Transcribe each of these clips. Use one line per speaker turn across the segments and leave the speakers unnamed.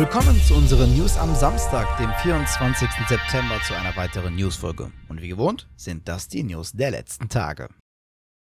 Willkommen zu unseren News am Samstag, dem 24. September, zu einer weiteren Newsfolge. Und wie gewohnt sind das die News der letzten Tage.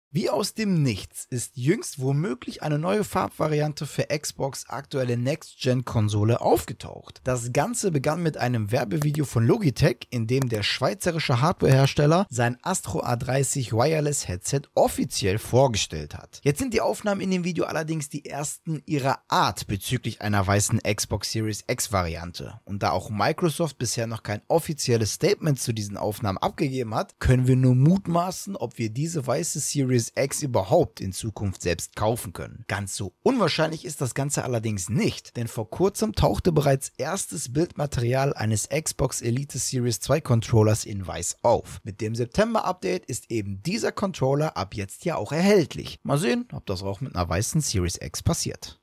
Wie aus dem Nichts ist jüngst womöglich eine neue Farbvariante für Xbox aktuelle Next-Gen-Konsole aufgetaucht. Das Ganze begann mit einem Werbevideo von Logitech, in dem der schweizerische Hardwarehersteller sein Astro A30 Wireless Headset offiziell vorgestellt hat. Jetzt sind die Aufnahmen in dem Video allerdings die ersten ihrer Art bezüglich einer weißen Xbox Series X-Variante. Und da auch Microsoft bisher noch kein offizielles Statement zu diesen Aufnahmen abgegeben hat, können wir nur mutmaßen, ob wir diese weiße Series Series X überhaupt in Zukunft selbst kaufen können. Ganz so unwahrscheinlich ist das Ganze allerdings nicht, denn vor kurzem tauchte bereits erstes Bildmaterial eines Xbox Elite Series 2 Controllers in weiß auf. Mit dem September Update ist eben dieser Controller ab jetzt ja auch erhältlich. Mal sehen, ob das auch mit einer weißen Series X passiert.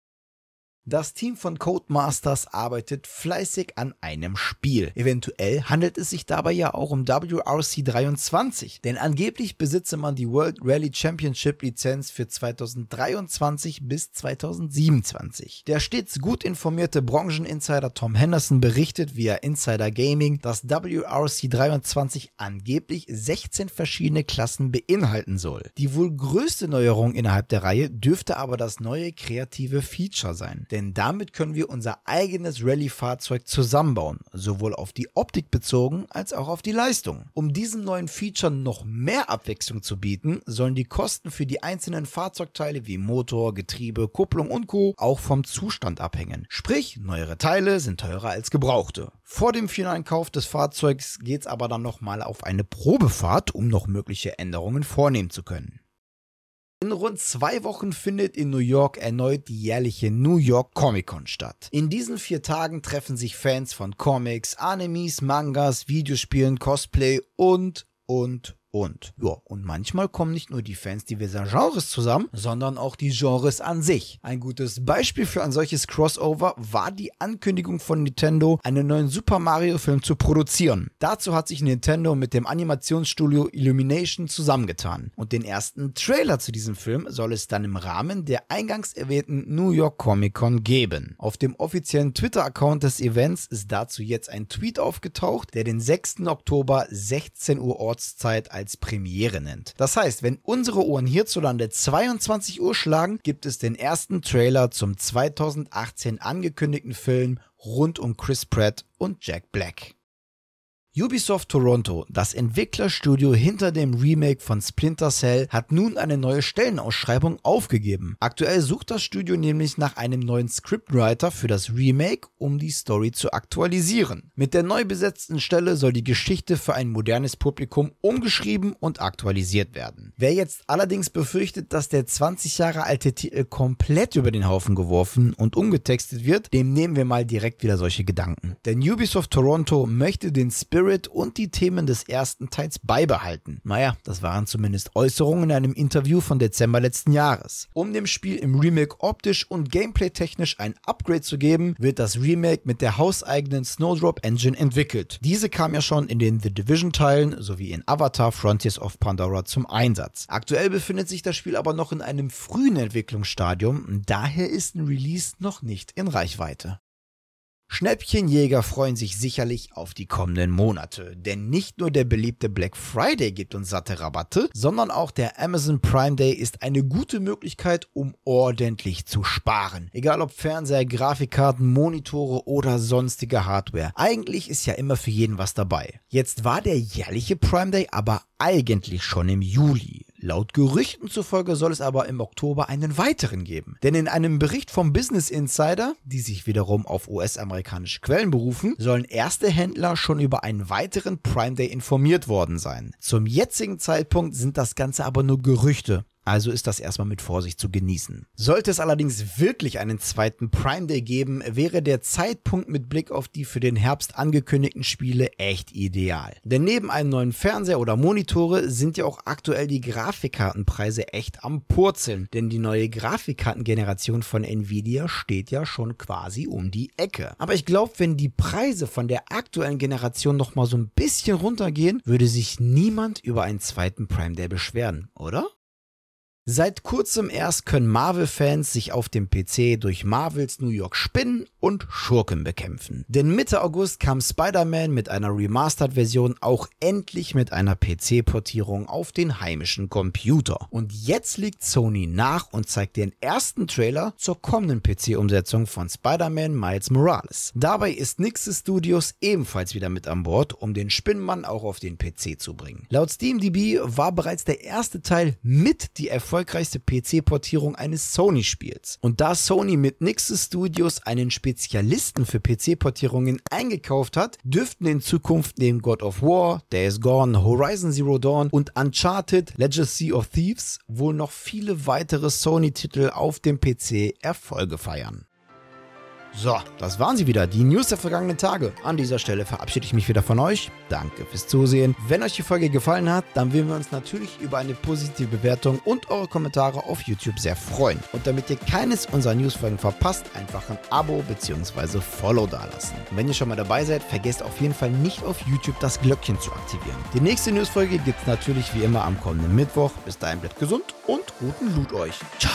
Das Team von Codemasters arbeitet fleißig an einem Spiel. Eventuell handelt es sich dabei ja auch um WRC 23, denn angeblich besitze man die World Rally Championship Lizenz für 2023 bis 2027. Der stets gut informierte Brancheninsider Tom Henderson berichtet via Insider Gaming, dass WRC 23 angeblich 16 verschiedene Klassen beinhalten soll. Die wohl größte Neuerung innerhalb der Reihe dürfte aber das neue kreative Feature sein denn damit können wir unser eigenes Rallye-Fahrzeug zusammenbauen, sowohl auf die Optik bezogen als auch auf die Leistung. Um diesem neuen Feature noch mehr Abwechslung zu bieten, sollen die Kosten für die einzelnen Fahrzeugteile wie Motor, Getriebe, Kupplung und Co. auch vom Zustand abhängen. Sprich, neuere Teile sind teurer als gebrauchte. Vor dem finalen Kauf des Fahrzeugs geht es aber dann nochmal auf eine Probefahrt, um noch mögliche Änderungen vornehmen zu können. In rund zwei Wochen findet in New York erneut die jährliche New York Comic Con statt. In diesen vier Tagen treffen sich Fans von Comics, Animes, Mangas, Videospielen, Cosplay und, und, und. Ja, und manchmal kommen nicht nur die Fans diverser Genres zusammen, sondern auch die Genres an sich. Ein gutes Beispiel für ein solches Crossover war die Ankündigung von Nintendo, einen neuen Super Mario Film zu produzieren. Dazu hat sich Nintendo mit dem Animationsstudio Illumination zusammengetan. Und den ersten Trailer zu diesem Film soll es dann im Rahmen der eingangs erwähnten New York Comic Con geben. Auf dem offiziellen Twitter-Account des Events ist dazu jetzt ein Tweet aufgetaucht, der den 6. Oktober 16 Uhr Ortszeit als als Premiere nennt. Das heißt, wenn unsere Uhren hierzulande 22 Uhr schlagen, gibt es den ersten Trailer zum 2018 angekündigten Film rund um Chris Pratt und Jack Black. Ubisoft Toronto, das Entwicklerstudio hinter dem Remake von Splinter Cell, hat nun eine neue Stellenausschreibung aufgegeben. Aktuell sucht das Studio nämlich nach einem neuen Scriptwriter für das Remake, um die Story zu aktualisieren. Mit der neu besetzten Stelle soll die Geschichte für ein modernes Publikum umgeschrieben und aktualisiert werden. Wer jetzt allerdings befürchtet, dass der 20 Jahre alte Titel komplett über den Haufen geworfen und umgetextet wird, dem nehmen wir mal direkt wieder solche Gedanken. Denn Ubisoft Toronto möchte den Spirit Spirit und die Themen des ersten Teils beibehalten. Naja, das waren zumindest Äußerungen in einem Interview von Dezember letzten Jahres. Um dem Spiel im Remake optisch und gameplay-technisch ein Upgrade zu geben, wird das Remake mit der hauseigenen Snowdrop Engine entwickelt. Diese kam ja schon in den The Division-Teilen sowie in Avatar Frontiers of Pandora zum Einsatz. Aktuell befindet sich das Spiel aber noch in einem frühen Entwicklungsstadium, daher ist ein Release noch nicht in Reichweite. Schnäppchenjäger freuen sich sicherlich auf die kommenden Monate, denn nicht nur der beliebte Black Friday gibt uns satte Rabatte, sondern auch der Amazon Prime Day ist eine gute Möglichkeit, um ordentlich zu sparen. Egal ob Fernseher, Grafikkarten, Monitore oder sonstige Hardware. Eigentlich ist ja immer für jeden was dabei. Jetzt war der jährliche Prime Day aber eigentlich schon im Juli. Laut Gerüchten zufolge soll es aber im Oktober einen weiteren geben. Denn in einem Bericht vom Business Insider, die sich wiederum auf US-amerikanische Quellen berufen, sollen erste Händler schon über einen weiteren Prime Day informiert worden sein. Zum jetzigen Zeitpunkt sind das Ganze aber nur Gerüchte. Also ist das erstmal mit Vorsicht zu genießen. Sollte es allerdings wirklich einen zweiten Prime Day geben, wäre der Zeitpunkt mit Blick auf die für den Herbst angekündigten Spiele echt ideal. Denn neben einem neuen Fernseher oder Monitore sind ja auch aktuell die Grafikkartenpreise echt am Purzeln. Denn die neue Grafikkartengeneration von Nvidia steht ja schon quasi um die Ecke. Aber ich glaube, wenn die Preise von der aktuellen Generation nochmal so ein bisschen runtergehen, würde sich niemand über einen zweiten Prime Day beschweren, oder? Seit kurzem erst können Marvel-Fans sich auf dem PC durch Marvels New York spinnen und Schurken bekämpfen. Denn Mitte August kam Spider-Man mit einer Remastered-Version auch endlich mit einer PC-Portierung auf den heimischen Computer. Und jetzt liegt Sony nach und zeigt den ersten Trailer zur kommenden PC-Umsetzung von Spider-Man Miles Morales. Dabei ist Nixes Studios ebenfalls wieder mit an Bord, um den Spinnenmann auch auf den PC zu bringen. Laut SteamDB war bereits der erste Teil mit die erfolgreichste PC-Portierung eines Sony-Spiels. Und da Sony mit Nixes Studios einen Spezialisten für PC-Portierungen eingekauft hat, dürften in Zukunft neben God of War, Days Gone, Horizon Zero Dawn und Uncharted Legacy of Thieves wohl noch viele weitere Sony-Titel auf dem PC Erfolge feiern. So, das waren sie wieder, die News der vergangenen Tage. An dieser Stelle verabschiede ich mich wieder von euch. Danke fürs Zusehen. Wenn euch die Folge gefallen hat, dann würden wir uns natürlich über eine positive Bewertung und eure Kommentare auf YouTube sehr freuen. Und damit ihr keines unserer Newsfolgen verpasst, einfach ein Abo bzw. Follow dalassen. Und wenn ihr schon mal dabei seid, vergesst auf jeden Fall nicht auf YouTube das Glöckchen zu aktivieren. Die nächste Newsfolge gibt es natürlich wie immer am kommenden Mittwoch. Bis dahin bleibt gesund und guten Loot euch. Ciao.